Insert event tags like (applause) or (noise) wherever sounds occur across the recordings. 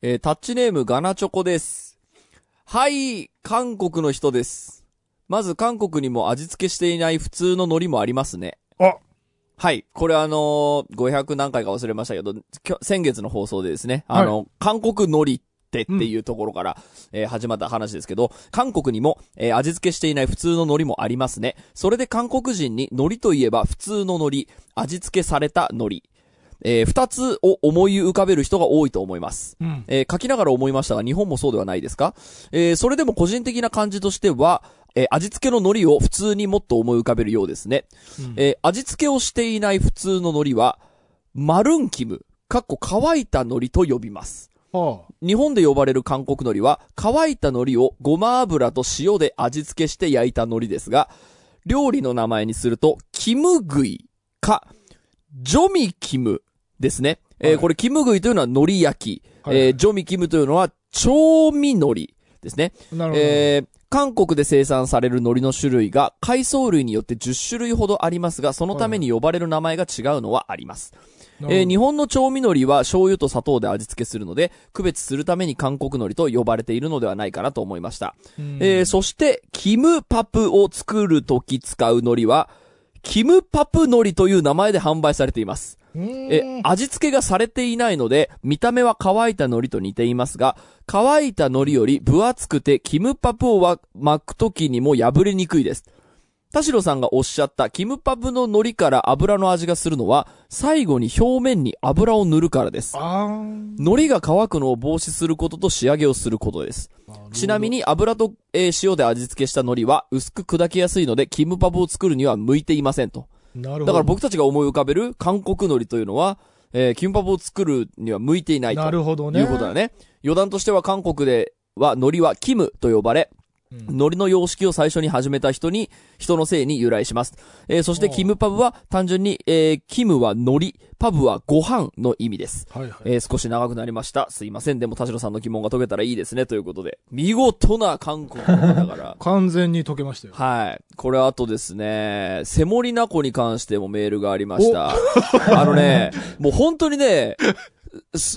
えータッチネームガナチョコです。はい、韓国の人です。まず韓国にも味付けしていない普通の海苔もありますね。あはい。これあのー500何回か忘れましたけど、先月の放送でですね、あの、韓国海苔ってっていうところから、えー始まった話ですけど、韓国にも、えー味付けしていない普通の海苔もありますね。それで韓国人に海苔といえば普通の海苔、味付けされた海苔。えー二つを思い浮かべる人が多いと思います。うん。えー書きながら思いましたが、日本もそうではないですか？えーそれでも個人的な感じとしては、えー味付けの海苔を普通にもっと思い浮かべるようですね。うんえー味付けをしていない普通の海苔は、マルンキム、かっこ乾いた海苔と呼びます。は日本で呼ばれる韓国海苔は、乾いた海苔をごま油と塩で味付けして焼いた海苔ですが、料理の名前にすると、キムグイか、ジョミキムですね。えーはいこれ、キムグイというのは海苔焼き、はいえージョミキムというのは調味海苔ですね。あ。なるほど。えー韓国で生産される海苔の種類が海藻類によって10種類ほどありますが、そのために呼ばれる名前が違うのはあります。なるほどえー日本の調味海苔は醤油と砂糖で味付けするので、区別するために韓国海苔と呼ばれているのではないかなと思いました。うんえーそして、キムパプを作るとき使う海苔は、キムパプ海苔という名前で販売されています。え、味付けがされていないので、見た目は乾いた海苔と似ていますが、乾いた海苔より分厚くて、キムパプをわ巻くときにも破れにくいです。田代さんがおっしゃった、キムパプの海苔から油の味がするのは、最後に表面に油を塗るからです。海苔が乾くのを防止することと仕上げをすることです。ちなみに油と、えー塩で味付けした海苔は薄く砕けやすいので、キムパプを作るには向いていませんと。なるほど。だから僕たちが思い浮かべる韓国海苔というのは、えーキムパプを作るには向いていないと。なるほどね。いうことだね。余談としては韓国では海苔はキムと呼ばれ、うん海苔の様式を最初に始めた人に、人のせいに由来します。えーそしてキムパブは単純に、えーキムは海苔、パブはご飯の意味です。はいはい。えー少し長くなりました。すいません。でも田代さんの疑問が解けたらいいですね。ということで。見事な韓国の方から。(laughs) 完全に解けましたよ。はい。これあとですね、セモリナコに関してもメールがありました。あのね、もう本当にね、す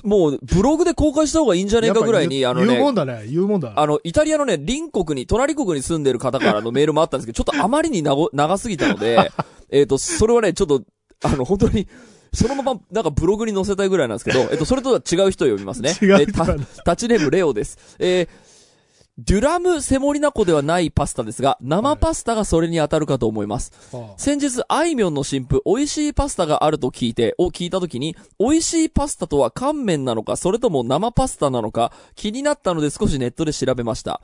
もうブログで公開した方がいいんじゃねえかぐらいに、あのやっぱ言うもね、んだね。言うもんだ。あの、イタリアのね、隣国に、隣国に住んでる方からのメールもあったんですけど、ちょっとあまりに長長すぎたので、(laughs) えっと、それはね、ちょっと、あの、本当に、そのまま、なんかブログに載せたいぐらいなんですけど、えっと、それとは違う人を呼びますね。(laughs) 違うえた人なんだタッチネームレオです。えー、デュラムセモリナコではないパスタですが、生パスタがそれに当たるかと思います。はあ先日、あいみょんの新婦、美味しいパスタがあると聞いて、を聞いたときに、美味しいパスタとは乾麺なのか、それとも生パスタなのか、気になったので少しネットで調べました。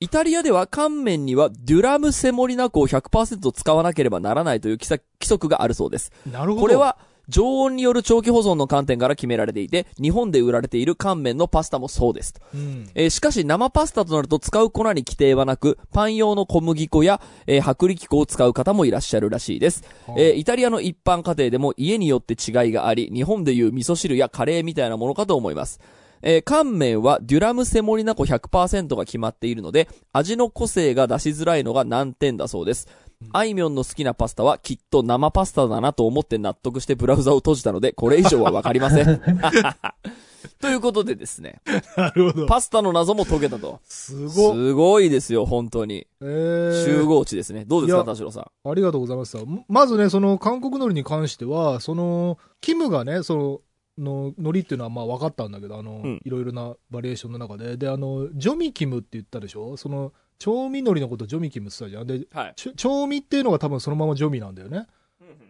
イタリアでは乾麺にはデュラムセモリナコを100%使わなければならないという規則規則があるそうです。なるほど。これ、は、常温による長期保存の観点から決められていて、日本で売られている乾麺のパスタもそうです。うん。えーしかし生パスタとなると使う粉に規定はなく、パン用の小麦粉や、えー薄力粉を使う方もいらっしゃるらしいです。えーイタリアの一般家庭でも家によって違いがあり、日本でいう味噌汁やカレーみたいなものかと思います。えー乾麺はデュラムセモリナコ100%が決まっているので、味の個性が出しづらいのが難点だそうです。あいみょんの好きなパスタはきっと生パスタだなと思って納得してブラウザを閉じたので、これ以上はわかりません。(laughs) ということでですね、なるほど。パスタの謎も解けたと。すごっ。すごいですよ、本当に。えー集合値ですね。どうですか、田代さん？ありがとうございます。まずね、その韓国海苔に関しては、その、キムがね、その、の海苔っていうのはまあ分かったんだけど、あの、うんいろいろなバリエーションの中で。で、あの、ジョミキムって言ったでしょ？その、調味海苔のことジョミキムって言ったじゃん。で、はい。調味っていうのが多分そのままジョミなんだよね。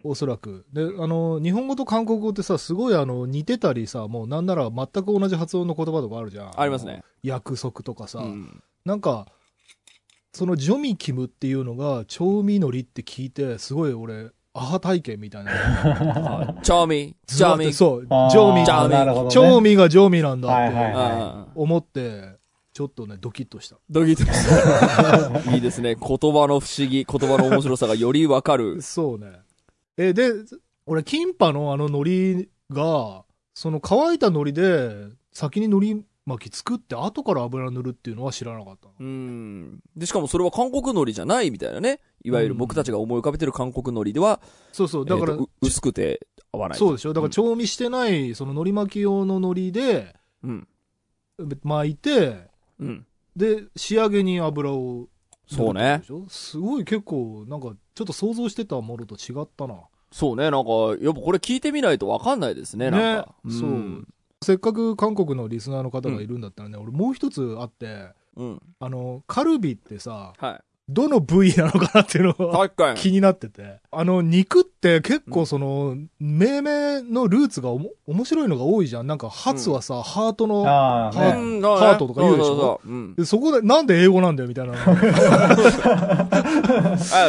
おそらく。で、あの、日本語と韓国語ってさ、すごいあの、似てたりさ、もうなんなら全く同じ発音の言葉とかあるじゃん。ありますね。約束とかさ。うんなんか、そのジョミキムっていうのが、調味海苔って聞いて、すごい俺、アハ体験みたいな。チャーミー、チャーミー。そう、調味、ジャーミなるほどね。調味が調味なんだって思って、ちょっとね、ドキッとした。ドキッとした。いいですね。言葉の不思議、言葉の面白さがよりわかる。そうね。え、で、俺、キンパのあの海苔が、その乾いた海苔で、先に海苔巻き作って、後から油塗るっていうのは知らなかったの。うん。で、しかもそれは韓国海苔じゃないみたいなね。いわゆる僕たちが思い浮かべてる韓国海苔では、そうそう、だから、えー薄くて合わない。そうでしょだからうん調味してない、その海苔巻き用の海苔で、うん。巻いて、うん。で、仕上げに油を。そうねすごい結構、なんか、ちょっと想像してたものと違ったな。そうね、なんか、やっぱこれ聞いてみないとわかんないですね、なんか。ねそうせっかく韓国のリスナーの方がいるんだったらね、俺もう一つあって、うん。あの、カルビってさ、はい。どの部位なのかなっていうのが。気になってて。あの、肉って結構その、命名のルーツがおも面白いのが多いじゃん。なんか、ハツはさ、ハートの、ああ、はね。うんハートとか言うでしょ？そうそうそううん。でそこで、なんで英語なんだよみたいなの (laughs) あ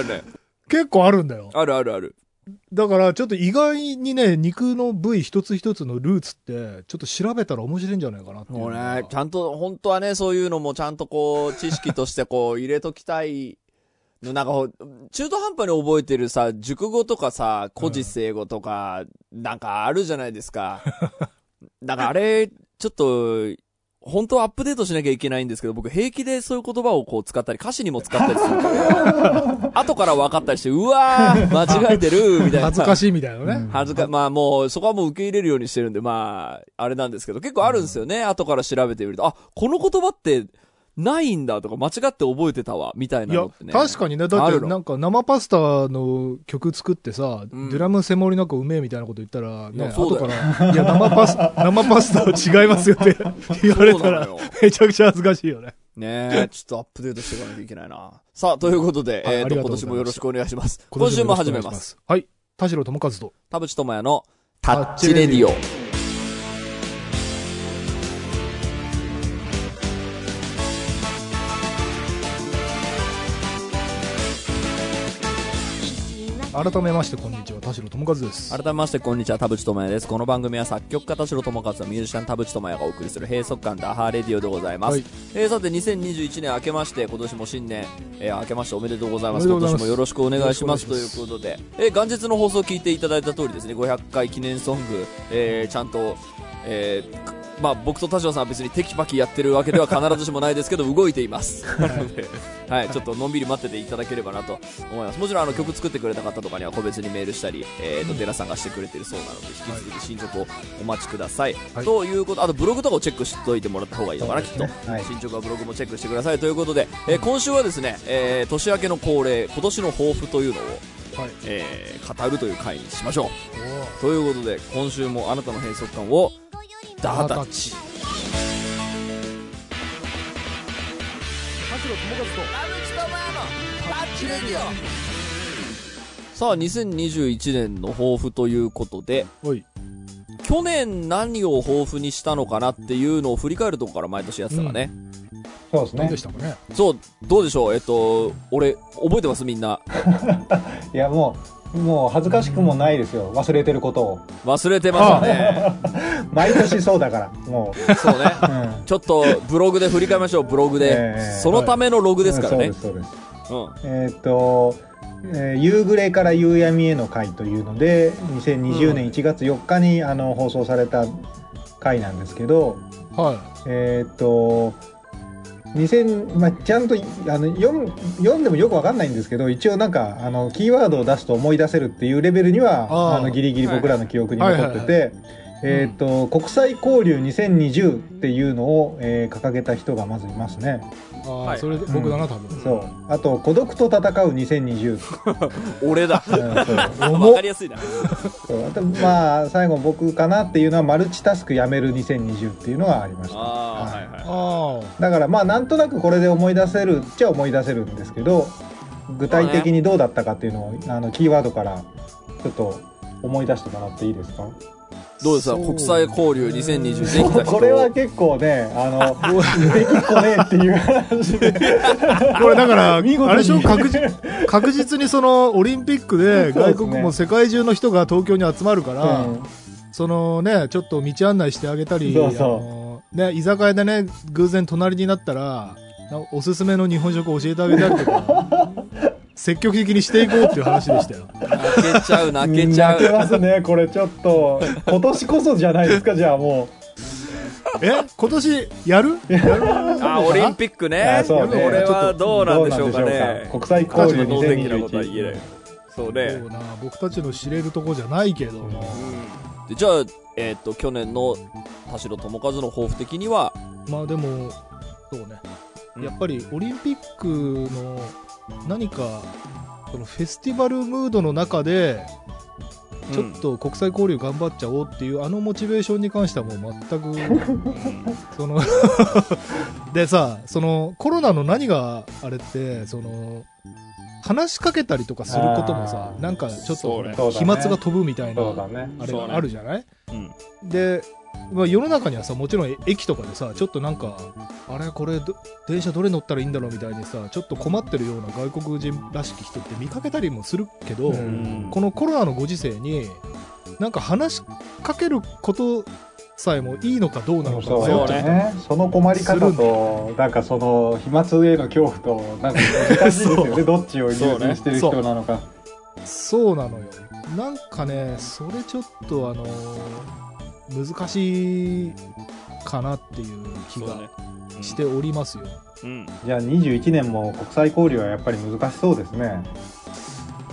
るね。結構あるんだよ。あるあるある。だから、ちょっと意外にね、肉の部位一つ一つのルーツって、ちょっと調べたら面白いんじゃないかなっていうもうのが。ね、ちゃんと、本当はね、そういうのもちゃんとこう、知識としてこう、入れときたいの。なんかほ、中途半端に覚えてるさ、熟語とかさ、古事成語とか、なんかあるじゃないですか。(laughs) だからあれ、ちょっと、本当はアップデートしなきゃいけないんですけど、僕平気でそういう言葉をこう使ったり、歌詞にも使ったりするから、(laughs) 後から分かったりして、うわー、間違えてる、みたいな。恥ずかしいみたいなね。うん恥ずか、まあもう、そこはもう受け入れるようにしてるんで、まあ、あれなんですけど、結構あるんですよね。後から調べてみると、あ、この言葉って、ないんだとか、間違って覚えてたわ、みたいいやなのってね。、確かにね、だってなんか生パスタの曲作ってさ、うんドラムセモリなんかうめえみたいなこと言ったら、ね、後から、いや、生パス、(laughs) 生パスタは違いますよって言われたら。めちゃくちゃ恥ずかしいよね。ねえ、ちょっとアップデートしていかないといけないな。さあ、ということで、えっ、と、はいありがと今年もよろしくお願いします。今週も始めます。。はい。田代智和と。田淵智也のタッチレディオ。改めまして、こんにちは。田代智和です。改めまして、こんにちは、田淵智也です。この番組は作曲家田代智和とミュージシャン田淵智也がお送りする閉塞感ダハーレディオでございます。はいえーさて、2021年明けまして、今年も新年、えー明けましておめでとうございます。今年もよろしくお願いします。ということで、えー元日の放送を聞いていただいた通りですね、500回記念ソング、えーちゃんと、えーくまあ、僕と田代さんは別にテキパキやってるわけでは必ずしもないですけど、動いています。なので、はい、ちょっとのんびり待ってていただければなと思います。もちろんあの曲作ってくれた方とかには個別にメールしたり、えーと、寺さんがしてくれてるそうなので、引き続き進捗をお待ちください。はいということ、あとブログとかをチェックしといてもらった方がいいのかな、きっと。はい。進捗はブログもチェックしてくださいということで、えー今週はですね、えー年明けの恒例、今年の抱負というのを、はい。えー語るという回にしましょう。ということで、今週もあなたの閉塞感を、ダータッチ。さあ、2021年の抱負ということで、和と。おい。去年何を抱負にしたのかなっていうのを振り返るとこから毎年やってたからね。そうですね何で。したかね？そう、どうでしょう？えっと、俺、覚えてます？みんな。(laughs) いや、もう、もう恥ずかしくもないですよ。忘れてることを。忘れてますね。(laughs) 毎年そうだから、もそうね。う。うん。ちょっと、ブログで振り返りましょう、ブログで。ええそのためのログですからね。そうです、そうです。うん。えーっと、えー夕暮れから夕闇への会というので、2020年1月4日に、あの放送された回なんですけど、はえーっと、2000まあ、ちゃんとあの読ん読んでもよくわかんないんですけど一応なんかあのキーワードを出すと思い出せるっていうレベルにはあのギリギリ僕らの記憶に残っててえと国際交流2020っていうのを、えー掲げた人がまずいますね。い。ああ、はい。それで僕だな、多分。そう。あと孤独と戦う2020、(laughs) 俺だ。(laughs) わかりやすいな。まあ最後僕かなっていうのはマルチタスクやめる2020っていうのがありました。ああ、はいはい。あだからまあなんとなくこれで思い出せるっちゃ思い出せるんですけど具体的にどうだったかっていうのをあのキーワードからちょっと思い出してもらっていいですか？どうですか？国際交流2020できた人。これは結構ねあのできっこねえっていう話で。あ。これだから、あ見事に。れでしょ？確実確実にその、オリンピックで外国も世界中の人が東京に集まるから、うん。そのね、ちょっと道案内してあげたり、そうそう。あのね、居酒屋でね、偶然隣になったら、なおすすめの日本食を教えてあげたりとか、積極的にしていこうっていう話でしたよ。泣けちゃう、泣けちゃ泣けう。ますねこれちょっと今年こそじゃないですか (laughs) じゃあもえ？今年やる？やるあ、オリンピックうね。あそうねこれはどうなんでしょうかね。国際交流能的なことは言えない2021。そうねそう。な僕たちの知れるとこじゃないけども、でじゃあ、えっ、と、去年の田代智和の抱負的には、まあでも、そうね。うんやっぱりオリンピックの何か、このフェスティバルムードの中で、ちょっと国際交流頑張っちゃおうっていうあのモチベーションに関してはもう全く、(laughs) その (laughs) でさ、そのコロナの何があれって、その、話しかけたりとかすることもさなんかちょっと飛沫が飛ぶみたいな。あれがあるじゃない？うん。で、まあ、世の中にはさもちろん駅とかでさちょっとなんかあれこれど電車どれ乗ったらいいんだろうみたいにさちょっと困ってるような外国人らしき人って見かけたりもするけど、うんこのコロナのご時世になんか話しかけることさえもいいのかどうなのかそうよそうねね。その困り方と、なんかその飛沫への恐怖と、なんか難しいですよね。(laughs) どっちを優先してる人なのか。そうなのよなんかねそれちょっとあの難しいかなっていう気がしておりますよ、うんじゃあ21年も国際交流はやっぱり難しそうですね。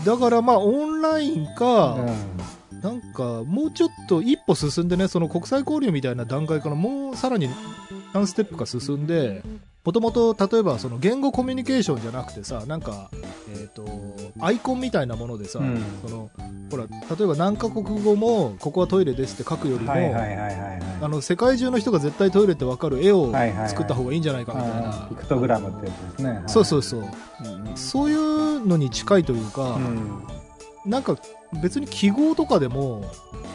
だからまあオンラインか、うん。なんかもうちょっと一歩進んでねその国際交流みたいな段階からもうさらに何ステップか進んでもともと例えばその言語コミュニケーションじゃなくてさなんか、えー、とアイコンみたいなものでさ、うんそのほら例えば何カ国語もここはトイレですって書くよりも、世界中の人が絶対トイレって分かる絵をはいはいはい作った方がいいんじゃないかみたいな、はい。ピクトグラムってやつですね。はいそうそうそううんそういうのに近いというか、うん。なんか別に記号とかでも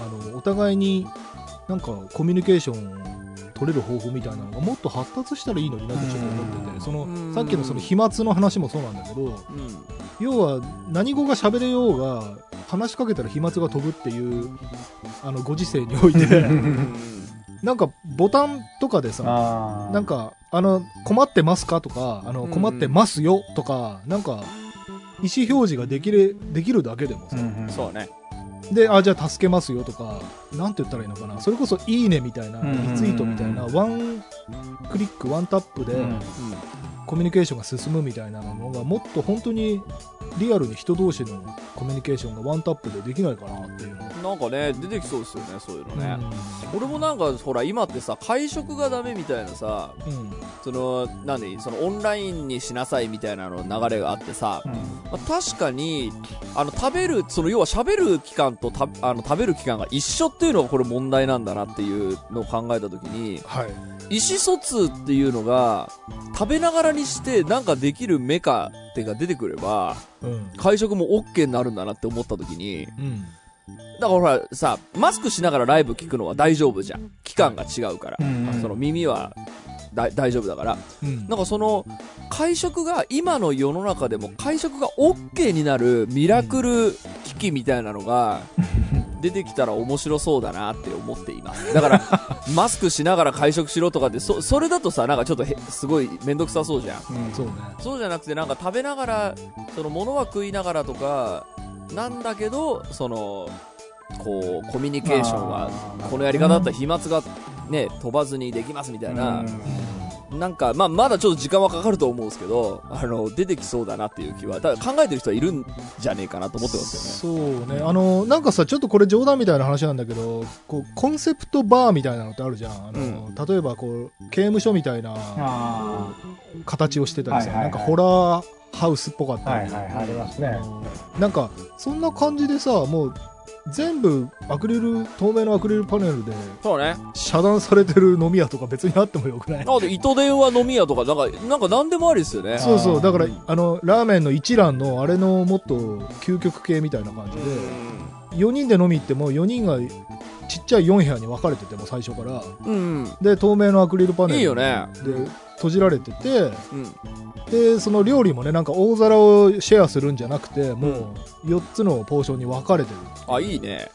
あのお互いになんかコミュニケーション取れる方法みたいなのがもっと発達したらいいのになってちょっと思っててそうん。のさっきのその飛沫の話もそうなんだけどうん。要は何語が喋れようが話しかけたら飛沫が飛ぶっていうあのご時世においてなんかボタンとかでさ。なんかあの困ってますかとかあのうん。困ってますよとかなんか意思表示ができれできるだけでもさ、うんうん、そうねで、あ、じゃあ助けますよとか、なんて言ったらいいのかな。それこそいいねみたいな、リツイートみたいな、ワンクリック、ワンタップでうんコミュニケーションが進むみたいなのが、もっと本当にリアルに人同士のコミュニケーションがワンタップでできないかなっていうの。なんかね出てきそうですよねそういうのね、う俺もなんかほら今ってさ会食がダメみたいなさん。うん。その何？そのオンラインにしなさいみたいなの流れがあってさ、うんまあ、確かにあの食べるその要は喋る期間とたあの食べる期間が一緒っていうのがこれ問題なんだなっていうのを考えた時にはい。意思疎通っていうのが食べながらにしてなんかできるメカってが出てくればうん。会食も OK になるんだなって思った時にうん。だからほらさマスクしながらライブ聞くのは大丈夫じゃん期間が違うから、うんその耳はだ大丈夫だからうん。なんかその会食が今の世の中でも会食が OK になるミラクル機器みたいなのが (laughs) 出てきたら面白そうだなって思っています。だから (laughs) マスクしながら会食しろとかってそそれだとさなんかちょっとへすごい面倒くさそうじゃん。うんそうね。そうじゃなくてなんか食べながらその物は食いながらとかなんだけどそのこうコミュニケーションはあーこのやり方だったら飛沫がね飛ばずにできますみたいな、うんなんか、まあ、まだちょっと時間はかかると思うんですけど、あの、出てきそうだなっていう気は、だ考えてる人はいるんじゃねえかなと思ってますよね。そうね。あの、なんかさ、ちょっとこれ冗談みたいな話なんだけど、こう、コンセプトバーみたいなのってあるじゃん。あの、例えばこう、刑務所みたいなあ形をしてたりさ、はいはいはいなんかホラーハウスっぽかっあたり。はいはいありますねなんか、そんな感じでさ、もう、全部アクリル、透明のアクリルパネルでそうね。遮断されてる飲み屋とか別にあってもよくない？なので、糸電話飲み屋とか、なんか、なんか何でもありですよね。そうそう、だから、あの、ラーメンの一蘭のあれのもっと究極系みたいな感じで、4人で飲み行っても4人がちっちゃい4部屋に分かれてても最初から、うん。うん。で、透明のアクリルパネルいいよね。で閉じられてて、うん。で、その料理もね、なんか大皿をシェアするんじゃなくて、もう4つのポーションに分かれてる。あ、いいね。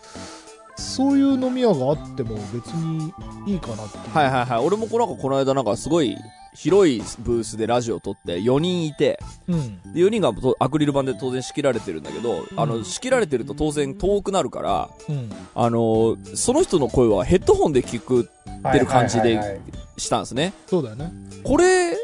そういう飲み屋があっても別にいいかなって。はいはいはい。俺もこのこの間なんかすごい広いブースでラジオ撮って4人いて、うん。で4人がとアクリル板で当然仕切られてるんだけど、あの、仕切られてると当然遠くなるから、うん。あの、その人の声はヘッドホンで聞くってる感じでしたんですね。そうだよね。これ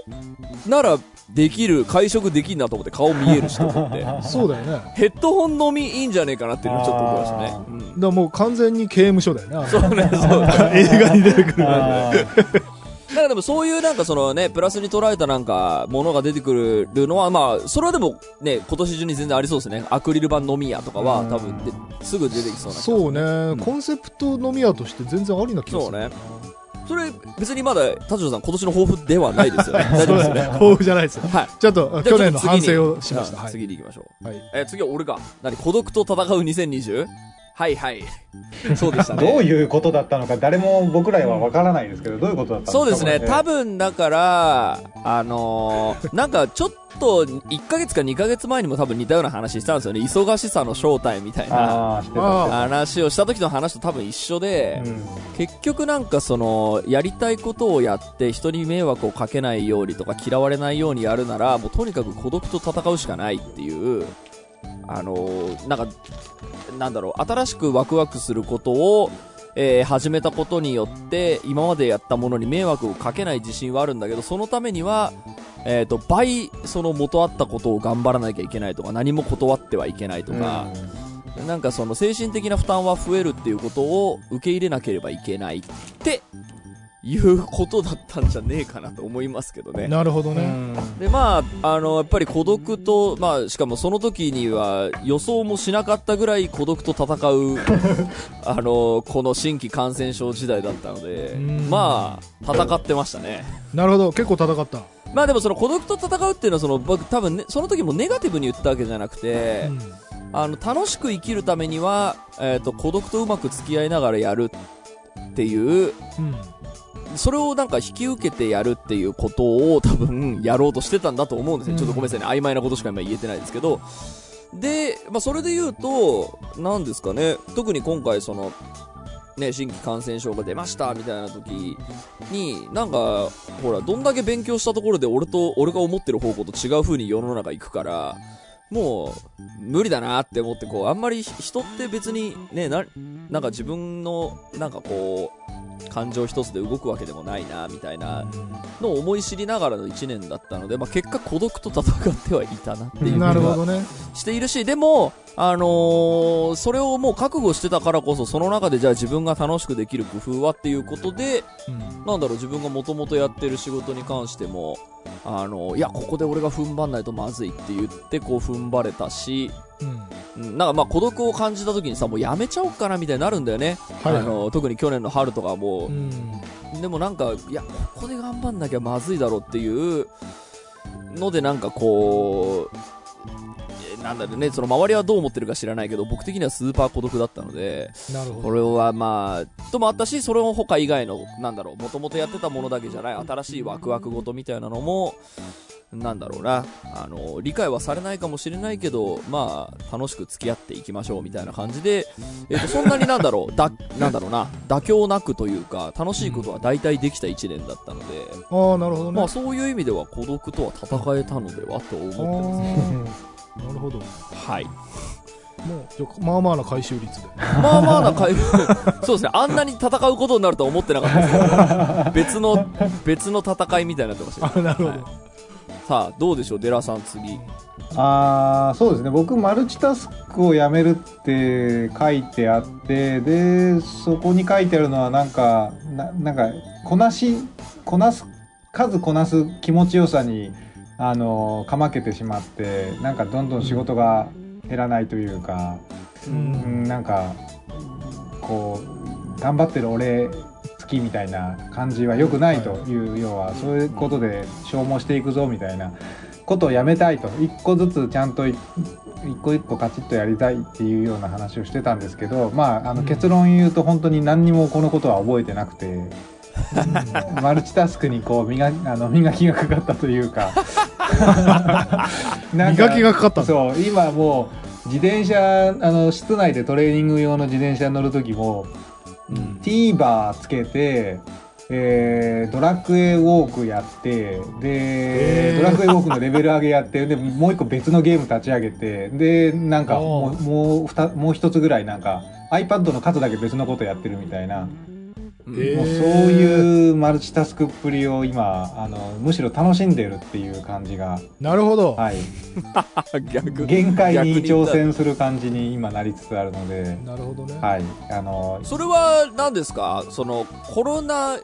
ならできる、会食できんなと思って顔見えるしと思って。(laughs) そうだよね。ヘッドホン飲みいいんじゃねえかなっていうのをちょっと思いましたね。うんらもう完全に刑務所だよね。そうね、そう。(laughs) 映画に出てくる。あーだからでもそういうなんかそのね、プラスに捉えたなんか、ものが出てくるのは、まあ、それはでもね、今年中に全然ありそうですね。アクリル板飲み屋とかはうん多分で、すぐ出てきそうなそうね、んコンセプト飲み屋として全然ありな気がする。そうねそれ、別にまだ、田代さん今年の抱負ではないですよね。(laughs) 大丈夫ですよね。豊富じゃないですよ。はい。ちょっと、去年の反省をしました。はい。次に行きましょう。はい。えー次は俺か。何？孤独と戦う 2020? はいはい。そうでしたね。どういうことだったのか誰も僕らは分からないですけどどういうことだったんですかそうですね。多分だから、あのーなんかちょっと1ヶ月か2ヶ月前にも多分似たような話したんですよね。忙しさの正体みたいな話をした時の話と多分一緒で、うん結局なんかその、やりたいことをやって人に迷惑をかけないようにとか嫌われないようにやるなら、もうとにかく孤独と戦うしかないっていう、あのーなんか、なんだろう、新しくワクワクすることを、えー始めたことによって、今までやったものに迷惑をかけない自信はあるんだけど、そのためには、えっ、と、倍、その元あったことを頑張らなきゃいけないとか、何も断ってはいけないとか、なんかその精神的な負担は増えるっていうことを受け入れなければいけないっていうことだったんじゃねえかなと思いますけどね。なるほどね。うんで、まあ、あの、やっぱり孤独と、まあ、しかもその時には予想もしなかったぐらい孤独と戦う、(laughs) あの、この新規感染症時代だったのでうん、まあ、戦ってましたね。なるほど。結構戦った。まあでもその孤独と戦うっていうのはその僕多分ね、その時もネガティブに言ったわけじゃなくて、うんあの、楽しく生きるためには、えっ、と、孤独とうまく付き合いながらやるっていう、うん。それをなんか引き受けてやるっていうことを多分やろうとしてたんだと思うんですよ。うんちょっとごめんなさいね。曖昧なことしか今言えてないですけど。で、まあそれで言うと、なんですかね。特に今回その、ね、新規感染症が出ましたみたいな時に、なんか、ほら、どんだけ勉強したところで俺と、俺が思ってる方向と違う風に世の中行くから、もう、無理だなって思って、こう、あんまり人って別にね、な、なんか自分の、なんかこう、感情一つで動くわけでもないな、みたいなのを思い知りながらの1年だったので、まあ、結果孤独と戦ってはいたなっていうなるほどね。しているし、でも、あのーそれをもう覚悟してたからこそ、その中でじゃあ自分が楽しくできる工夫はっていうことで、うんなんだろう、自分がもともとやってる仕事に関しても、あのいや、ここで俺が踏ん張んないとまずいって言って、こう踏ん張れたし、うん。うんなんかまあ孤独を感じた時にさ、もうやめちゃおうかなみたいになるんだよね。はいあの特に去年の春とかもう、ん。でもなんか、いや、ここで頑張んなきゃまずいだろうっていうので、なんかこう、えなんだろうね、その周りはどう思ってるか知らないけど、僕的にはスーパー孤独だったので。これはまあ、ともあったし、それを他以外の、なんだろう、もともとやってたものだけじゃない、新しいワクワクごとみたいなのも、なんだろうな、あの、理解はされないかもしれないけど、まあ、楽しく付き合っていきましょうみたいな感じで、えっ、と、そんなになんだろう、だ、なんだろうな、妥協なくというか、楽しいことは大体できた一年だったので、ああ、なるほどね。まあそういう意味では孤独とは戦えたのではと思ってますね。なるほど。もはい。う、じゃあまあまあな回収率で。まあまあな回復、(laughs) そうですね、あんなに戦うことになるとは思ってなかったですけど、別の、別の戦いみたいになってましたけなるほどはいさあ、どうでしょう、デラさん次。ああそうですね僕マルチタスクをやめるって書いてあってでそこに書いてあるのはなんかななんかこなしこなす数こなす気持ちよさにあのかまけてしまってなんかどんどん仕事が減らないというか、ううんん、なんかこう頑張ってる俺好きみたいな感じは良くないという、要はそういうことで消耗していくぞみたいなことをやめたいと。一個ずつちゃんとい一個一個カチッとやりたいっていうような話をしてたんですけどまああのうん。結論言うと本当に何にもこのことは覚えてなくて。マルチタスクにこう磨あの磨きがかかったというか。(laughs) なんか磨きがかかったそう今もう自転車あの室内でトレーニング用の自転車に乗る時もうん。TVer つけて、えードラクエウォークやってで、ドラクエウォークのレベル上げやってでもう一個別のゲーム立ち上げてでなんかもおうもうもう一つぐらいなんか iPad の数だけ別のことやってるみたいな、もうそういうマルチタスクっぷりを今あのむしろ楽しんでるっていう感じが、なるほど。はい、(laughs) 逆。限界に挑戦する感じに今なりつつあるので、なるほどね。はい、あのそれは何ですか？そのコロナ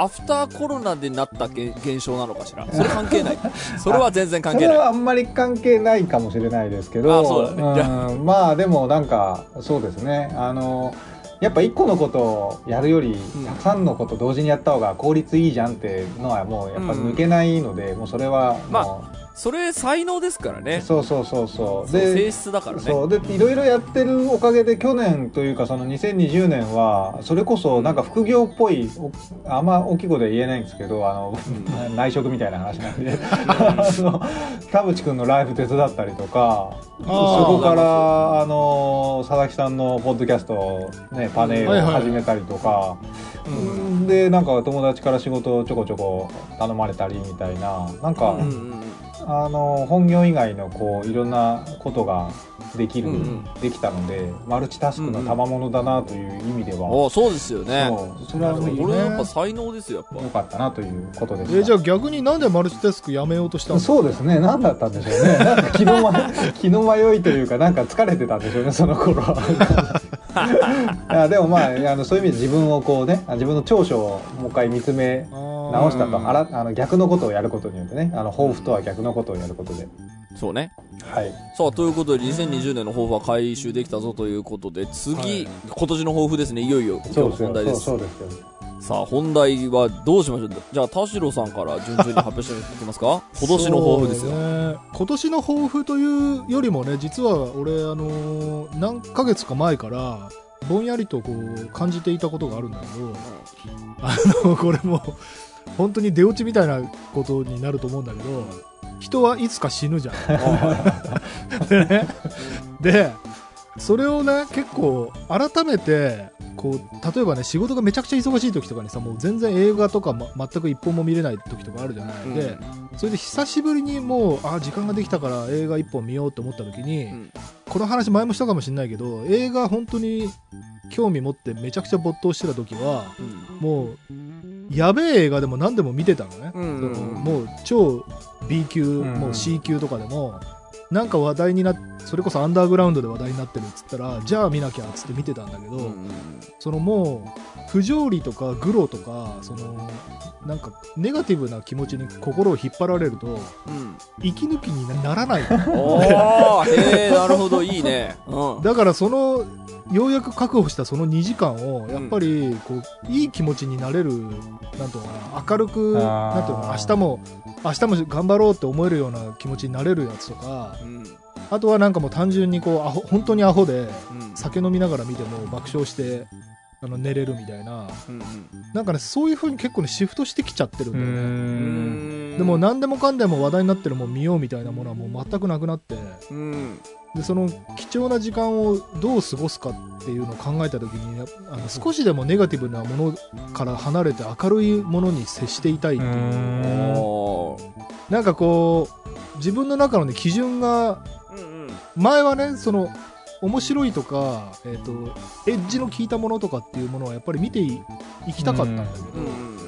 アフターコロナでなった現現象なのかしら？それ関係ない。(laughs) それは全然関そ係ない。れはあんまり関係ないかもしれないですけどあそうだね。じうんまあでもなんかそうですね。あのやっぱ一個のことをやるよりん。たくさんのこと同時にやった方が効率いいじゃんっていうのはもうやっぱ抜けないので、もうそれはもう、まそれ才能ですからね。そうそうそうそう。そう性で質だからね。そう。でいろいろやってるおかげで去年というかその2020年はそれこそなんか副業っぽいおあんま大きいことは言えないんですけどあの、内職みたいな話なんで。(laughs) 田淵君のライブ手伝ったりとかそこからあの佐々木さんのポッドキャスト、ね、パネルを始めたりとか、うん。でなんか友達から仕事をちょこちょこ頼まれたりみたいななんか、うんうんあの本業以外のこういろんなことができる、うんうん。できたのでマルチタスクの賜物だなという意味では、おそうですよね。それはなるほどこれやっぱ才能ですよやっ良かったなということでえした。じゃあ逆になんでマルチタスクやめようとしたの？そうですね。何だったんでしょうね。(laughs) なんか気の迷 (laughs) 気の迷いというかなんか疲れてたんでしょうねその頃は。(laughs) いやでもまああのそういう意味で自分をこうね自分の長所をもう一回見つめ直したと。うんあらあの逆のことをやることによってね。あの抱負とは逆のことをやることで。そうね。はい。さあということで2020年の抱負は回収できたぞということで次、はい。今年の抱負ですね。いよいよ。今日のそうですよ。本題です。そうですよ。さあ本題はどうしましょう？じゃあ田代さんから順々に発表していきますか？(laughs) 今年の抱負ですよ、ね。今年の抱負というよりもね実は俺あのー何ヶ月か前からぼんやりとこう感じていたことがあるんだけどあのこれも本当に出落ちみたいなことになると思うんだけど人はいつか死ぬじゃん。(laughs) (laughs) でねでそれをね結構改めてこう例えばね仕事がめちゃくちゃ忙しい時とかにさもう全然映画とか、ま、全く一本も見れない時とかあるじゃない、うん。でそれで久しぶりにもうあ時間ができたから映画一本見ようと思った時に、ん。この話前もしたかもしれないけど映画本当に興味持ってめちゃくちゃ没頭してた時はうん。もうやべえ映画でも何でも見てたのね、うんうんうもう超 B 級、ん。もう C 級とかでもなんか話題になっそれこそアンダーグラウンドで話題になってるっつったらじゃあ見なきゃっつって見てたんだけど、うんそのもう不条理とかグロとかそのなんかネガティブな気持ちに心を引っ張られるとうん。息抜きにならない。へえなるほどいいね。うん。だからそのようやく確保したその2時間をやっぱりこういい気持ちになれるなんていうのかな明るくなんていうのかな明日も明日も頑張ろうって思えるような気持ちになれるやつとかうん。あとはなんかもう単純にこうアホ本当にアホでうん。酒飲みながら見ても爆笑してあの寝れるみたいな。うんなんかねそういう風に結構ねシフトしてきちゃってるんだよね。うん。でも何でもかんでも話題になってるもん見ようみたいなものはもう全くなくなって。うんでその貴重な時間をどう過ごすかっていうのを考えた時にやあの少しでもネガティブなものから離れて明るいものに接していたいっていう。なんかこう自分の中の、ね、基準がうんうん。前はねその面白いとか、えー、とエッジの効いたものとかっていうものはやっぱり見ていいきたかったんだけど、うん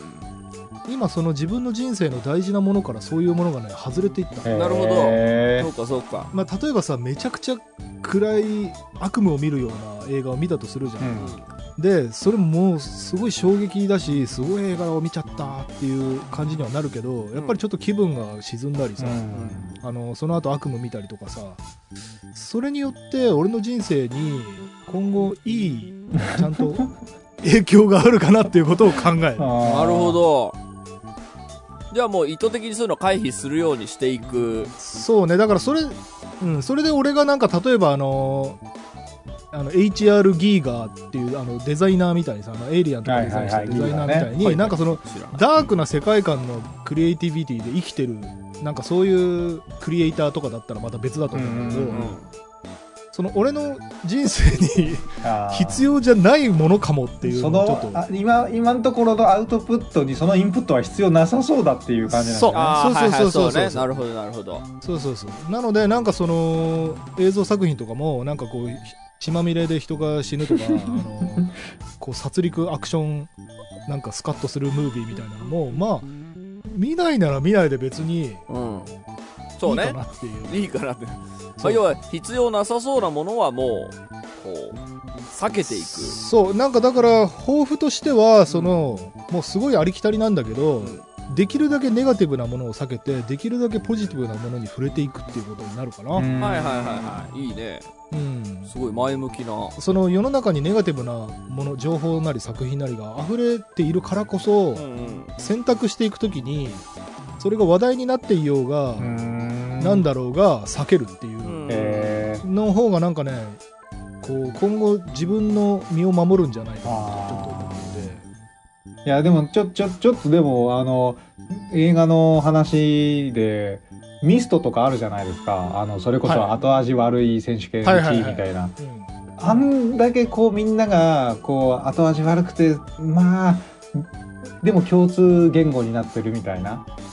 今その自分の人生の大事なものからそういうものがね外れていった。のなるほど。そうかそうか。まあ、例えばさめちゃくちゃ暗い悪夢を見るような映画を見たとするじゃん、でそれももうすごい衝撃だしすごい映画を見ちゃったっていう感じにはなるけどやっぱりちょっと気分が沈んだりさ、あのその後悪夢見たりとかさそれによって俺の人生に今後いいちゃんと (laughs) 影響があるかなっていうことを考える。なるほどじゃあもう意図的にそういうのを回避するようにしていく。そうねだからそれ、うん、それで俺がなんか例えばあのあの HR ギーガーっていうあのデザイナーみたいにさあのエイリアンとかデザインしたデザイナーみたいに、はいなんかそのダークな世界観のクリエイティビティで生きてるなんかそういうクリエイターとかだったらまた別だと思うんだけど、その俺の人生に必要要じゃないものかもっていうそのをちょっとのあ今今のところのアウトプットにそのインプットは必要なさそうだっていう感じなんですそう。ねそうそうそうそう。はいはいね。なるほどなるほど。そうそうそう。なのでなんかその映像作品とかもなんかこうひ血まみれで人が死ぬとか (laughs) あのこう殺戮アクションなんかスカッとするムービーみたいなのもまあ見ないなら見ないで別にうんそうかねなっていう。いいかなって、まあ、要は必要なさそうなものはもうこう避けていく。そう。なんかだから抱負としてはその、もうすごいありきたりなんだけど、できるだけネガティブなものを避けてできるだけポジティブなものに触れていくっていうことになるかな、うん。はいはいはいはい。いいね。うん。すごい前向きな。その世の中にネガティブなもの情報なり作品なりが溢れているからこそ、うんうん。選択していくときにそれが話題になっていようが、うんなんだろうが避けるっていう。の方がなんかねこう今後自分の身を守るんじゃないかなとちょっと思うので。いや、でも、ちょ、ちょ、ちょっとでも、あの、映画の話で、ミストとかあるじゃないですか。あの、それこそはい。後味悪い選手権はいはいはい。1位みたいな。うん。あんだけこうみんなが、こう、後味悪くて、まあ、でも共通言語になってるみたいな。はい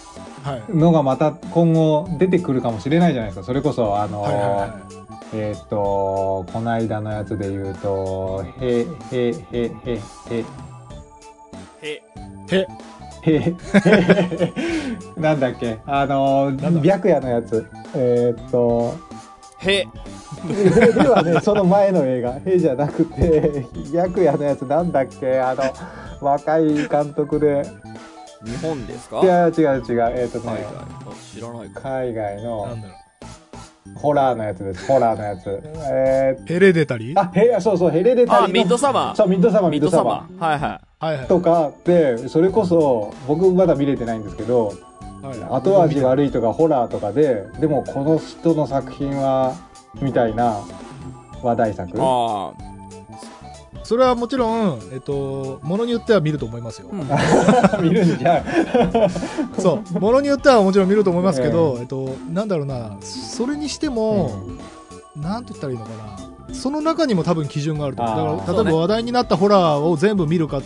のがまた今後出てくるかもしれないじゃないですか。それこそ、あの、はいはいはえーっと、この間のやつで言うと、へ、へ、へ、へ、へ、へ、いへ。へ。へ。(laughs) なんだっけ？あの白夜のやつ。えーっとへ、でではね (laughs) その前の映画「へ」じゃなくて白夜のやつなんだっけ？あの若い監督で日本ですか？いや違う違うえーっとね海外。あ知らないか。海外なのんだろホラーのやつですホラーのやつえうヘレデタリー、あへそうそうヘレデタリーあ、のミッドサマー。そうミッドサマーミミッドサマーマー。はいははいはいとかでそれこそ僕まだ見れてないんですけどはい後味悪いとかホラーとかででもこの人の作品はみたいな話題作い。ああ。それはもちろん、えっと、ものによっては見ると思いますよ。うん (laughs) 見るんじゃん (laughs) そう。ものによってはもちろん見ると思いますけど、えっと、なんだろうな、それにしても、なんて言ったらいいのかな。その中にも多分基準があると思う。だから、例えば話題になったホラーを全部見るか、うん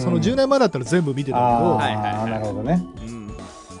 その10年前だったら全部見てたけど、あはいはいはいあなるほどねうん。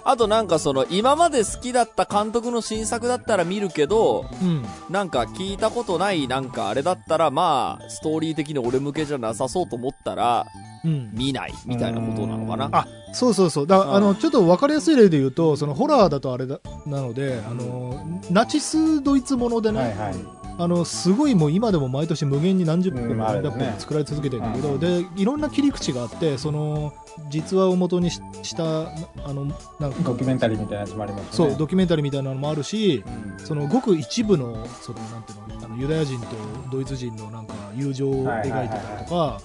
あとなんかその、今まで好きだった監督の新作だったら見るけど、うん。なんか聞いたことないなんかあれだったらまあ、ストーリー的に俺向けじゃなさそうと思ったら、うん。見ないみたいなことなのかな。あそうそうそう。だからうんあの、ちょっと分かりやすい例で言うと、そのホラーだとあれだ、なので、あの、ナチスドイツものでね、はいはいあのすごいもう今でも毎年無限に何十本うんもライ作られ続けてるんだけど、うんでいろんな切り口があってその実話を元にししたあのなんかドキュメンタリーみたいなやつもありますよね。そうドキュメンタリーみたいなのもあるしうん。そのごく一部のそのなんていうのあのユダヤ人とドイツ人のなんか友情を描いてたりとか、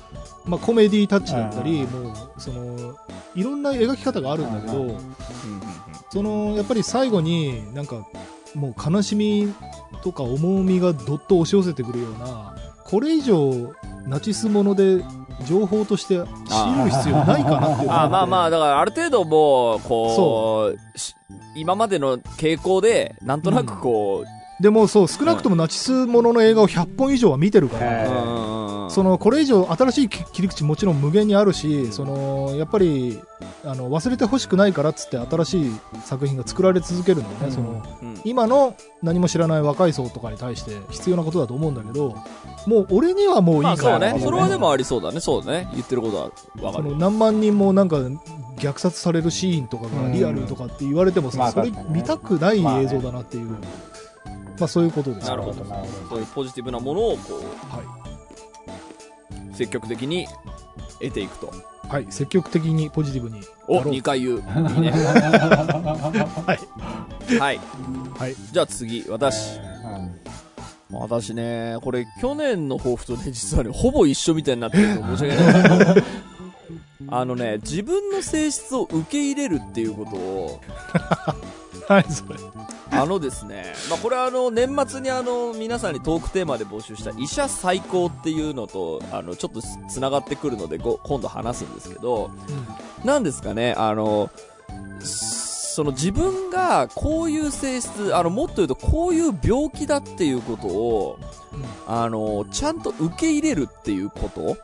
まあ、コメディタッチだったり、もうそのいろんな描き方があるんだけど、うんうん。そのやっぱり最後になんかもう悲しみとか重みがどっと押し寄せてくるようなこれ以上ナチスもので情報として仕入れる必要ないかなっていう。あまあまあ、だからある程度もう、こう、し今までの傾向で、なんとなくこでもそう少なくともナチスものの映画を100本以上は見てるから、そのこれ以上新しい切り口もちろん無限にあるしそのやっぱりあの忘れてほしくないからっつって新しい作品が作られ続けるのはね、うん。そのうん。今の何も知らない若い層とかに対して必要なことだと思うんだけどもう俺にはもういいまあそうね。からっていうそれはでもありそうだね。そうだね。言ってることはわかる。その。何万人もなんか虐殺されるシーンとかがリアルとかって言われてもさ、まあそれ見たくない映像だなっていう、まあそういうことですなるほどそういうポジティブなものを、こはう、積極的に得ていくと。い、はい、積極的にポジティブにお、やろう2回言う。いいね。は (laughs) いはい。はいじゃあ次、私。うん私ね、これ去年の抱負とね、実はね、ほぼ一緒みたいになってるの申し訳ないんだけど。あのね、自分の性質を受け入れるっていうことを、はいそれ。あのですね、まあ、これはあの、年末にあの、皆さんにトークテーマで募集した医者最高っていうのと、あの、ちょっと繋がってくるので、ご今度話すんですけど、なんですかね、あの、その自分がこういう性質、あの、もっと言うとこういう病気だっていうことを、あの、ちゃんと受け入れるっていうこと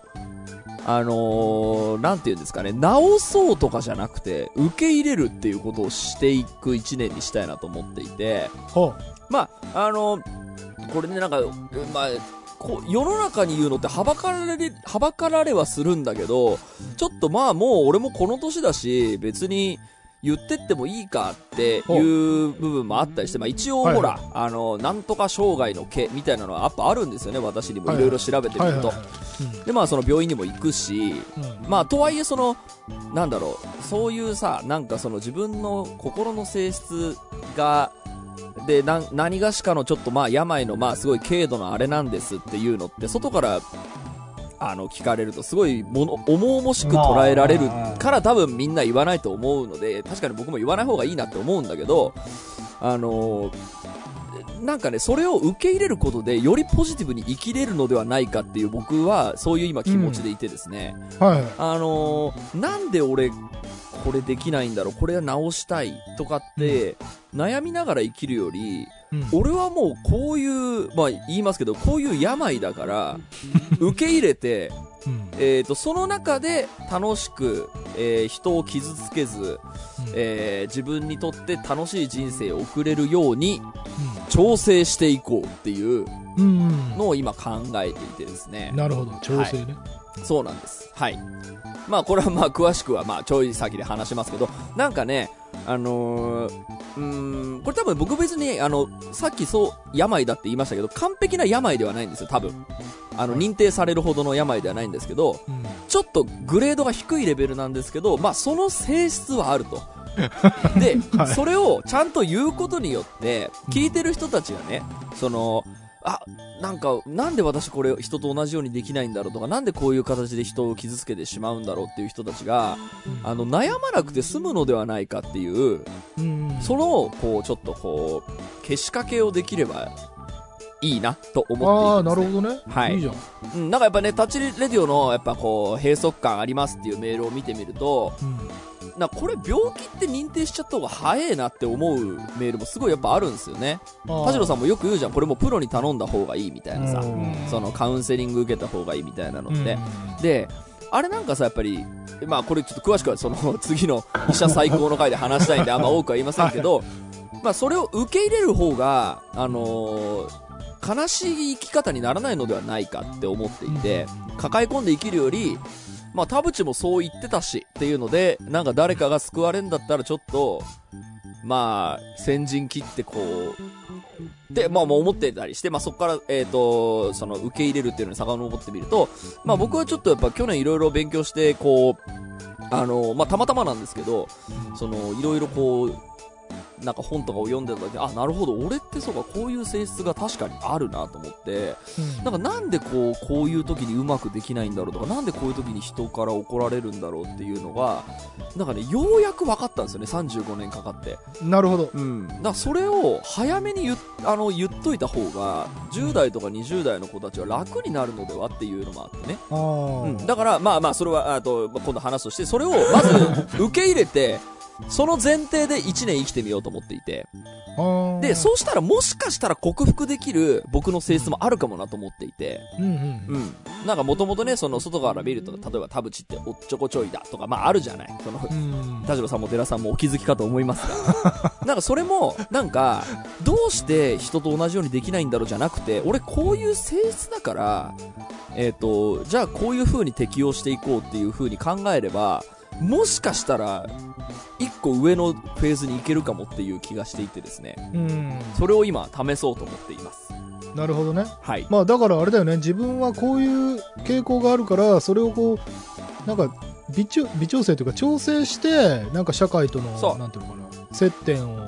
あのなんて言うんですかね、治そうとかじゃなくて、受け入れるっていうことをしていく一年にしたいなと思っていて、はまあ、あの、これね、なんか、まあ、こう世の中に言うのってはばかられ、はばかられはするんだけど、ちょっとまあもう俺もこの年だし、別に言ってってもいいかっていう部分もあったりして、まあ一応ほら、はい。あの、なんとか障害の毛みたいなのはやっぱあるんですよね、私にも。いろい。ろ調べてみると。で、まあその病院にも行くし、うん。うんまあとはいえその、なんだろう、そういうさ、なんかその自分の心の性質が、で、な何がしかのちょっとまあ病のまあすごい軽度のあれなんですっていうのって、外から、あの、聞かれるとすごいもの、重々しく捉えられるから多分みんな言わないと思うので、確かに僕も言わない方がいいなって思うんだけど、あのなんかね、それを受け入れることで、よりポジティブに生きれるのではないかっていう僕は、そういう今気持ちでいてですね、はい。あのーなんで俺、これできないんだろう、これは直したいとかって、悩みながら生きるより、うん。俺はもうこういう、まあ言いますけど、こういう病だから、受け入れて、うん。えっ、と、その中で楽しく、えー人を傷つけず、えー自分にとって楽しい人生を送れるように調整していこうっていうのを今考えていてですね。なるほど、調整ね。そうなんです。はい。まあ、これはまあ、詳しくはまあ、ちょい先で話しますけど、なんかね、あのー、うーん、これ多分僕別に、あの、さっきそう、病だって言いましたけど、完璧な病ではないんですよ、多分。あの、認定されるほどの病ではないんですけど、うんちょっとグレードが低いレベルなんですけど、まあ、その性質はあると。(laughs) で、はいそれをちゃんと言うことによって、聞いてる人たちがね、その、あ、なんか、なんで私これ人と同じようにできないんだろうとか、なんでこういう形で人を傷つけてしまうんだろうっていう人たちが、あの、悩まなくて済むのではないかっていう、うんその、こう、ちょっとこう、消しかけをできればいいなと思ああ、っています、ね。なるほどね。はいいいじゃん。うん、なんかやっぱね、タッチレディオの、やっぱこう、閉塞感ありますっていうメールを見てみると、うんなこれ病気って認定しちゃった方が早えなって思うメールもすごいやっぱあるんですよね。田代さんもよく言うじゃん、これもうプロに頼んだ方がいいみたいなさ、うん。そのカウンセリング受けた方がいいみたいなのうん。って。で、あれなんかさ、やっぱり、まあこれちょっと詳しくはその次の医者最高の回で話したいんで (laughs) あんま多くは言いませんけど、まあそれを受け入れる方が、あのー悲しい生き方にならないのではないかって思っていて、抱え込んで生きるより、まあ田淵もそう言ってたしっていうので、なんか誰かが救われんだったらちょっと、まあ、先陣切ってこう、で、まあもう思ってたりして、まあそこから、えっ、と、その受け入れるっていうのに遡ってみると、まあ僕はちょっとやっぱ去年いろいろ勉強して、こう、あの、まあたまたまなんですけど、その、いろいろこう、なんか本とかを読んでた時あ、なるほど、俺ってそうか、こういう性質が確かにあるなと思って、うんなんかなんでこう、こういう時にうまくできないんだろうとか、なんでこういう時に人から怒られるんだろうっていうのが、なんかね、ようやく分かったんですよね、35年かかって。なるほど。うん。だからそれを早めに言っあの言っといた方が、10代とか20代の子たちは楽になるのではっていうのもあってね。あうん。あ。だから、まあまあ、それは、あと、まあ今度話すとして、それをまず受け入れて、その前提で1年生きてみようと思っていて。で、そうしたらもしかしたら克服できる僕の性質もあるかもなと思っていて。うんうん。うん。なんかもともとね、その外から見ると、例えば田淵っておっちょこちょいだとか、まああるじゃない。その、うん田代さんも寺さんもお気づきかと思いますが、(laughs) なんかそれも、なんか、どうして人と同じようにできないんだろうじゃなくて、俺こういう性質だから、えっ、と、じゃあこういう風に適応していこうっていう風に考えれば、もしかしたら、一個上のフェーズに行けるかもっていう気がしていてですね、うん。それを今試そうと思っています。なるほどね。はい。まあだからあれだよね、自分はこういう傾向があるから、それをこう、なんか微調微調整というか調整して、なんか社会との、そうなんていうのかな、接点を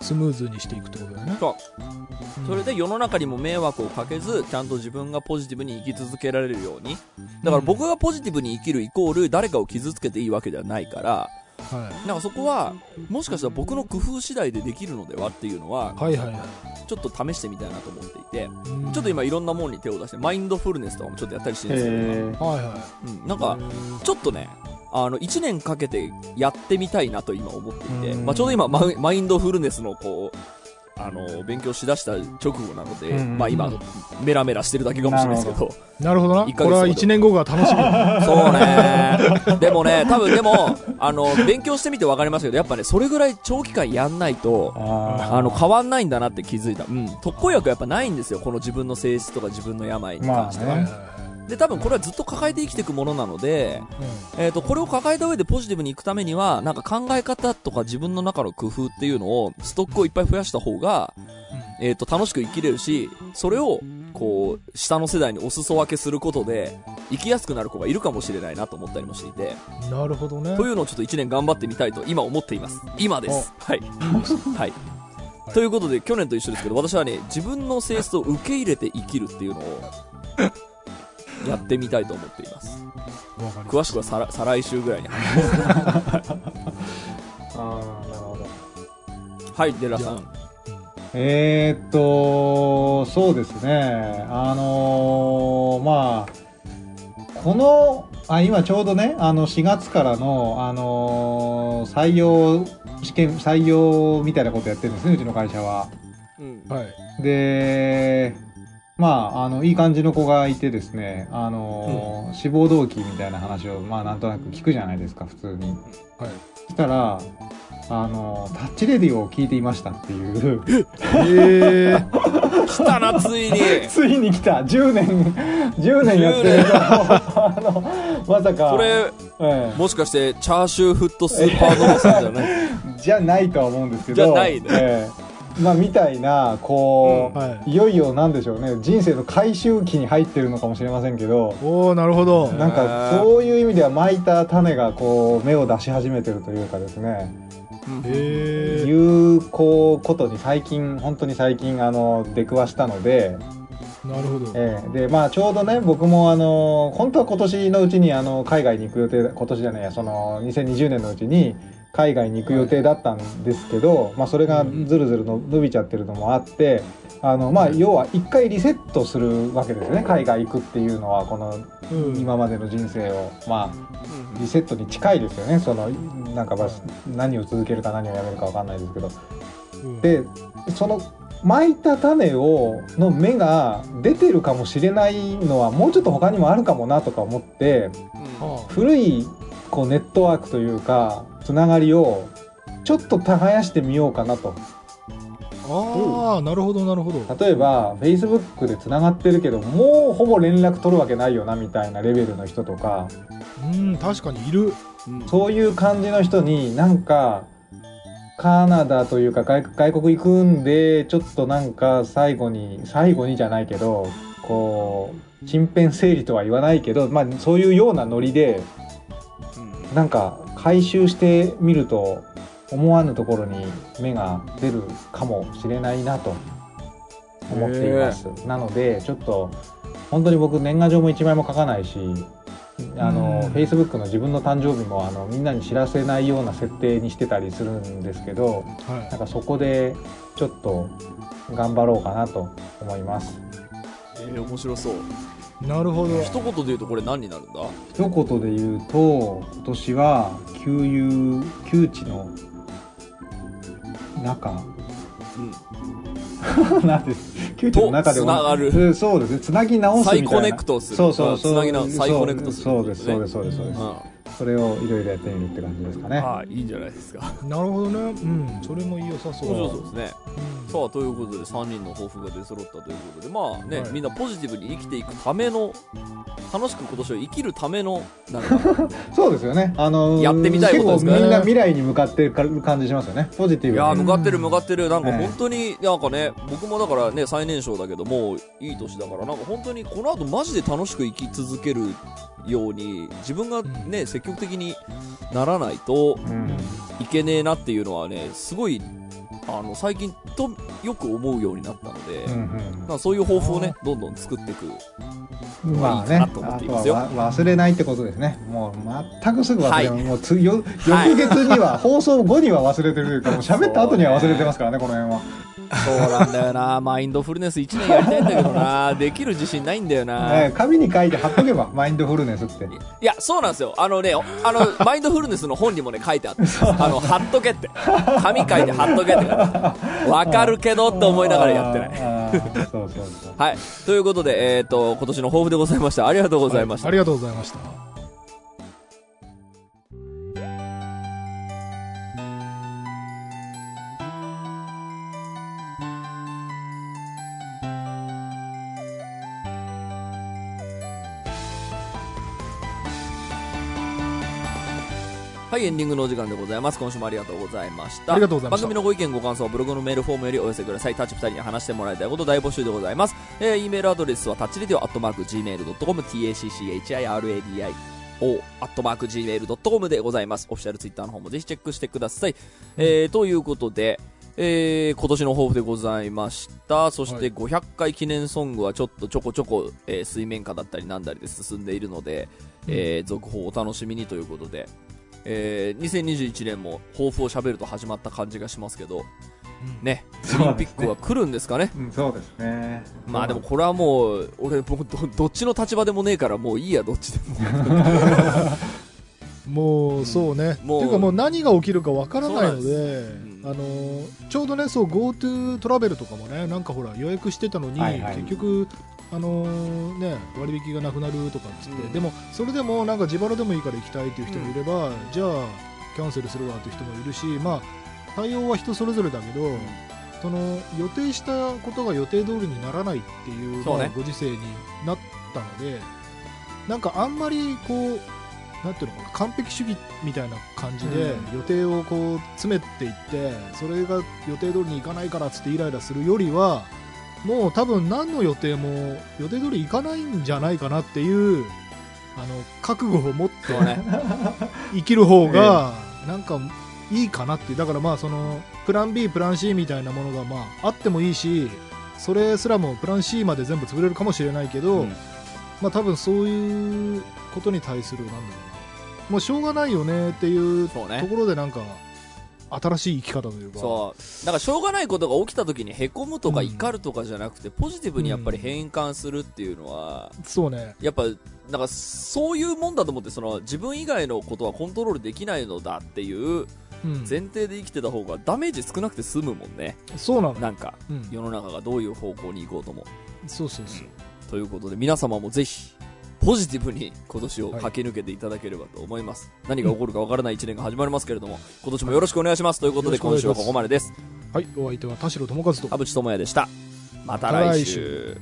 スムーズにしていくってことだよね。そううんそれで世の中にも迷惑をかけず、ちゃんと自分がポジティブに生き続けられるように。だから僕がポジティブに生きるイコール誰かを傷つけていいわけではないから、はなんかそこは、もしかしたら僕の工夫次第でできるのではっていうのは、い、はいはいはい。ちょっと試してみたいなと思っていて、うんちょっと今いろんなもんに手を出して、マインドフルネスとかもちょっとやったりしてるんですよえはいはい。今。うん。なんか、ちょっとね、あの、1年かけてやってみたいなと今思っていて、うんまあちょうど今マイ、マインドフルネスのこう、あの、勉強しだした直後なので、うんまあ今、メラメラしてるだけかもしれないですけど、(laughs) なるほどな。これは1年後が楽しみ。(laughs) そうね。でもね、多分でも、あの、勉強してみて分かりますけど、やっぱね、それぐらい長期間やんないと、ああの、変わんないんだなって気づいた。うん。特効薬やっぱないんですよ。この自分の性質とか自分の病に関しては。まあねで、多分これはずっと抱えて生きていくものなので、うえっ、と、これを抱えた上でポジティブに行くためには、なんか考え方とか自分の中の工夫っていうのを、ストックをいっぱい増やした方が、えっ、と、楽しく生きれるし、それを、こう、下の世代にお裾分けすることで、生きやすくなる子がいるかもしれないなと思ったりもしていて、んなるほどねというのをちょっと1年頑張ってみたいと今思っています。今です。はい。(laughs) はい。ということで、去年と一緒ですけど、私はね、自分の性質を受け入れて生きるっていうのを、やってみたいと思っています。詳しくは再来再来週ぐらいに話します。(laughs) ああなるほどはい、デラさん。えー、っとそうですねあのーまあこのあ今ちょうどねあの4月からの、あのー採用試験採用みたいなことやってるんですねうちの会社はうん。はいでまああのいい感じの子がいてですねあのー志望動機みたいな話をまあなんとなく聞くじゃないですか普通に。はい。そしたらあのタッチレディを聞いていましたっていう。ええ来たな、ついに。(laughs) ついに来た。10年10年やってる (laughs) あのまさか。これ、えもしかして、チャーシューフットスーパーノーさんじゃない？え (laughs) じゃないとは思うんですけど。じゃないね。ええまあみたいなこう、はい。いよいよなんでしょうね。人生の回収期に入ってるのかもしれませんけど。おおなるほど。なんかそういう意味では巻いた種がこう芽を出し始めてるというかですね。ええいうこうことに最近本当に最近あの出くわしたので、なるほど。ええ。でまあちょうどね僕もあの本当は今年のうちにあの海外に行く予定だ今年じゃないやその2020年のうちに海外に行く予定だったんですけど、まあ、それがずるずるの伸びちゃってるのもあってあのまあ要は一回リセットするわけですね。海外行くっていうのはこのうん。今までの人生を。まあリセットに近いですよね。そのなんかまあ何を続けるか何をやめるかわかんないですけど。うん。でその巻いた種をの芽が出てるかもしれないのはもうちょっと他にもあるかもなとか思っては古いこうネットワークというかつながりをちょっと耕してみようかなと。ああーなるほどなるほど。例えば Facebook でつながってるけどもうほぼ連絡取るわけないよなみたいなレベルの人とか。うん確かにいる。うん。そういう感じの人になんかカナダというか外外国行くんでちょっとなんか最後に最後にじゃないけどこう身辺整理とは言わないけど、まあ、そういうようなノリでうん。なんか回収してみると思わぬところに芽が出るかもしれないなと思っています。なのでちょっと本当に僕年賀状も1枚も書かないしあの、うん Facebook の自分の誕生日もあのみんなに知らせないような設定にしてたりするんですけどはなんかそこでちょっと頑張ろうかなと思います。えー、面白そう。いなるほど。一言で言うとこれ何になるんだ？一言で言うと今年は旧友旧知の中。うん。(laughs) なんです旧知の仲でとつながる。うんそうですね。つなぎ直すみたいな。再コネクトする。そうそうそう。つなぎな再コネクトするそうですそうですそうですそうです、うん。それをいろいろやってみるって感じですかね。はい、いいんじゃないですか。なるほどね。うん。それも良さそう。面白そうですね。うん。さあ、ということで3人の抱負が出揃ったということで、まあね、はい。みんなポジティブに生きていくための、楽しく今年を生きるための、(laughs) そうですよね。あのーやってみたいことですからね。みんな未来に向かってる感じしますよね。ポジティブに。いやー、向かってる向かってる。なんかええ。本当に、なんかね、僕もだからね、最年少だけども、いい年だから、なんか本当にこの後マジで楽しく生き続けるように、自分がね、積極的にならないとうん。いけねえなっていうのはね、すごい、あの、最近とよく思うよううになったので、うんまあそういう抱負をね、どんどん作っていく。うんまあねいいかなと思っていますよあとはわ忘れないってことですねもう全くすぐ忘れはいもうつよはい翌月には、放送後には忘れてるというかもう喋った後には忘れてますからねこの辺はそうなんだよな、マインドフルネス1年やりたいんだけどな、できる自信ないんだよな。ね紙に書いて貼っとけばマインドフルネスっていや、そうなんですよ。あのね、あの、マインドフルネスの本にもね、書いてあったんです。あの、貼っとけって。紙書いて貼っとけって。(laughs) わかるけどって思いながらやってない。はい。ということで、えっ、と、今年の抱負でございました。ありがとうございました。ありがとうございましたはい、エンディングのお時間でございます。今週もありがとうございました。ありがとうございました番組のご意見、ご感想はブログのメールフォームよりお寄せください。タッチ2人に話してもらいたいこと大募集でございます。えー、e メールアドレスはタッチレディオアットマーク Gmail.com、tacchiradio アットマーク Gmail.com でございます。オフィシャルツイッターの方もぜひチェックしてください。えー、ということで、えー、今年の抱負でございました。そしてはい500回記念ソングはちょっとちょこちょこ、えー水面下だったりなんだりで進んでいるので、えー続報をお楽しみにということで、えー2021年も抱負を喋ると始まった感じがしますけど、ね、そうですね。オリンピックは来るんですかね。うん、そうですね。まあでもこれはもう、俺もうど、どっちの立場でもねえからもういいや、どっちでも。(laughs) もうそうね、もうっていうかもう何が起きるかわからないのでうん。あのちょうどねそう GoTo トラベルとかもねなんかほら予約してたのに、はいはい。結局あのね割引がなくなるとかっつって、うん。でもそれでもなんか自腹でもいいから行きたいっていう人もいれば、じゃあキャンセルするわっていう人もいるしまあ対応は人それぞれだけど、その予定したことが予定通りにならないっていうそうね。まあご時世になったのでなんかあんまりこうなんていうのかな完璧主義みたいな感じでうん。予定をこう詰めていってそれが予定通りにいかないからっつってイライラするよりはもう多分何の予定も予定通りいかないんじゃないかなっていうあの覚悟を持ってね。生きる方がなんかいいかなっていうだからまあそのプラン B プラン C みたいなものがまああってもいいしそれすらもプラン C まで全部潰れるかもしれないけど、うんまあ多分そういうことに対するなんだろうなもうしょうがないよねっていうところでなんか新しい生き方というか。そう。だからしょうがないことが起きた時に凹むとかうん怒るとかじゃなくて、ポジティブにやっぱり変換するっていうのは、そうね。やっぱ、なんかそういうもんだと思って、その自分以外のことはコントロールできないのだっていううん。前提で生きてた方がダメージ少なくて済むもんね。そうなの。なんか、うん。世の中がどういう方向に行こうとも。そうそうそう。ということで皆様もぜひポジティブに今年を駆け抜けていただければと思います、何が起こるかわからない1年が始まりますけれども今年もよろしくお願いします。ということで今週はここまでです。はいお相手は田代智和と。田淵智也でした。また来週